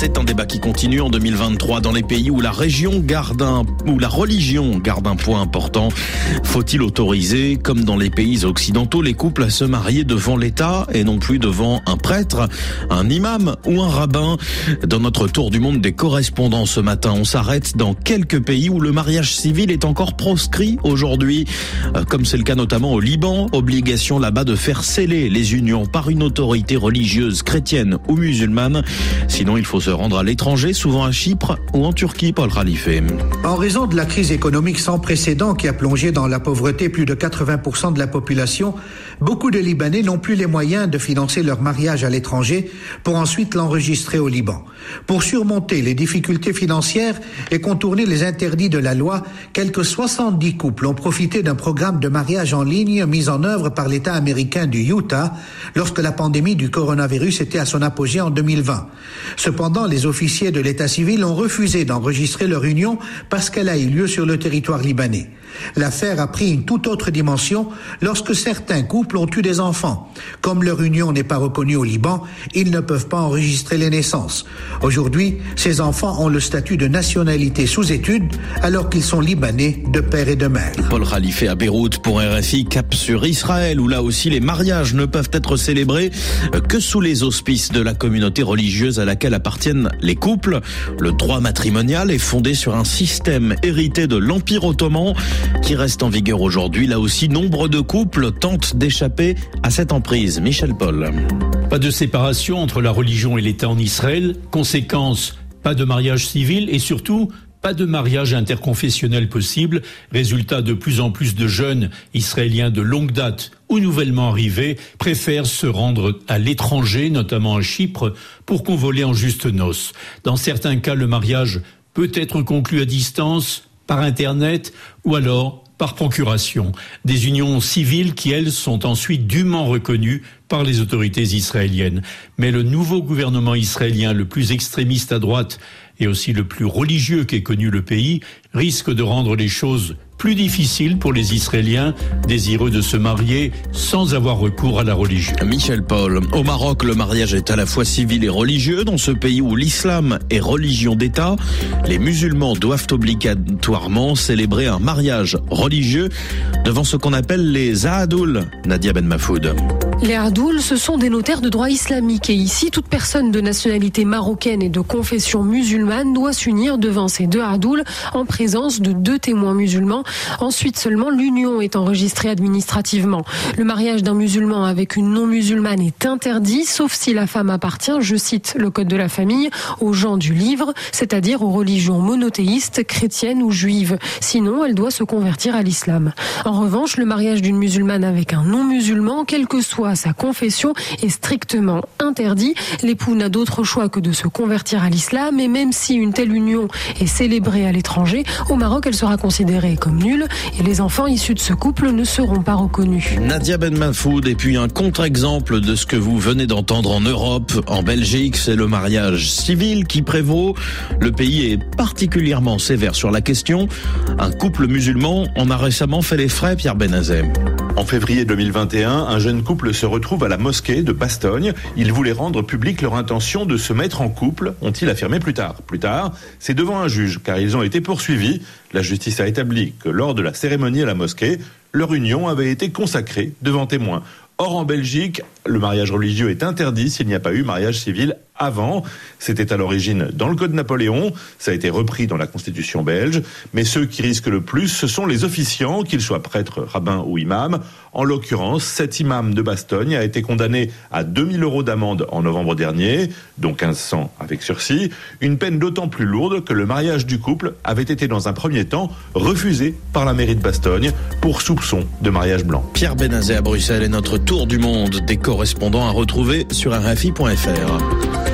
C'est un débat qui continue en 2023 dans les pays où la région garde un, où la religion garde un point important. Faut-il autoriser, comme dans les pays occidentaux, les couples à se marier devant l'État et non plus devant un prêtre, un imam ou un rabbin? Dans notre tour du monde des correspondants ce matin, on s'arrête dans quelques pays où le mariage civil est encore proscrit aujourd'hui, euh, comme c'est le cas notamment au Liban, obligation là-bas de faire sceller les unions par une autorité religieuse chrétienne ou musulmane. Sinon, il faut se rendre à l'étranger, souvent à Chypre ou en Turquie, Paul Ralifé. En raison de la crise économique sans précédent qui a plongé dans la pauvreté plus de 80% de la population, beaucoup de Libanais n'ont plus les moyens de financer leur mariage à l'étranger pour ensuite l'enregistrer au Liban. Pour surmonter les difficultés financières et contourner les interdits de la loi, quelques 70 couples ont profité d'un programme de mariage en ligne mis en œuvre par l'État américain du Utah lorsque la pandémie du coronavirus était à son apogée en 2020. Cependant, les officiers de l'état civil ont refusé d'enregistrer leur union parce qu'elle a eu lieu sur le territoire libanais. L'affaire a pris une toute autre dimension lorsque certains couples ont eu des enfants. Comme leur union n'est pas reconnue au Liban, ils ne peuvent pas enregistrer les naissances. Aujourd'hui, ces enfants ont le statut de nationalité sous étude alors qu'ils sont libanais de père et de mère. Paul Ralifé à Beyrouth pour RFI, cap sur Israël, où là aussi les mariages ne peuvent être célébrés que sous les auspices de la communauté religieuse à laquelle appartiennent les couples. Le droit matrimonial est fondé sur un système hérité de l'Empire ottoman qui reste en vigueur aujourd'hui. Là aussi, nombre de couples tentent d'échapper à cette emprise. Michel Paul. Pas de séparation entre la religion et l'État en Israël. Conséquence, pas de mariage civil et surtout pas de mariage interconfessionnel possible, résultat de plus en plus de jeunes israéliens de longue date ou nouvellement arrivés préfèrent se rendre à l'étranger, notamment à Chypre, pour convoler en juste noces. Dans certains cas, le mariage peut être conclu à distance, par Internet ou alors par procuration. Des unions civiles qui, elles, sont ensuite dûment reconnues par les autorités israéliennes. Mais le nouveau gouvernement israélien, le plus extrémiste à droite et aussi le plus religieux qu'ait connu le pays, risque de rendre les choses plus difficiles pour les Israéliens désireux de se marier sans avoir recours à la religion. Michel Paul, au Maroc, le mariage est à la fois civil et religieux. Dans ce pays où l'islam est religion d'État, les musulmans doivent obligatoirement célébrer un mariage religieux devant ce qu'on appelle les Ahadoul, Nadia Ben Mafoud. Les Hardoul, ce sont des notaires de droit islamique et ici, toute personne de nationalité marocaine et de confession musulmane doit s'unir devant ces deux Hardoul en présence de deux témoins musulmans. Ensuite seulement, l'union est enregistrée administrativement. Le mariage d'un musulman avec une non-musulmane est interdit, sauf si la femme appartient, je cite le code de la famille, aux gens du livre, c'est-à-dire aux religions monothéistes, chrétiennes ou juives. Sinon, elle doit se convertir à l'islam. En revanche, le mariage d'une musulmane avec un non-musulman, quel que soit sa confession est strictement interdit. L'époux n'a d'autre choix que de se convertir à l'islam et même si une telle union est célébrée à l'étranger, au Maroc, elle sera considérée comme nulle et les enfants issus de ce couple ne seront pas reconnus. Nadia Ben Mafoud et puis un contre-exemple de ce que vous venez d'entendre en Europe. En Belgique, c'est le mariage civil qui prévaut. Le pays est particulièrement sévère sur la question. Un couple musulman en a récemment fait les frais, Pierre Benazem. En février 2021, un jeune couple se retrouve à la mosquée de Bastogne. Ils voulaient rendre publique leur intention de se mettre en couple, ont-ils affirmé plus tard. Plus tard, c'est devant un juge, car ils ont été poursuivis. La justice a établi que lors de la cérémonie à la mosquée, leur union avait été consacrée devant témoins. Or, en Belgique, le mariage religieux est interdit s'il n'y a pas eu mariage civil avant. C'était à l'origine dans le Code Napoléon, ça a été repris dans la Constitution belge, mais ceux qui risquent le plus, ce sont les officiants, qu'ils soient prêtres, rabbins ou imams. En l'occurrence, cet imam de Bastogne a été condamné à 2000 euros d'amende en novembre dernier, dont 1500 avec sursis, une peine d'autant plus lourde que le mariage du couple avait été dans un premier temps refusé par la mairie de Bastogne pour soupçon de mariage blanc. Pierre Benazet à Bruxelles est notre tour du monde des correspondants à retrouver sur rfi.fr.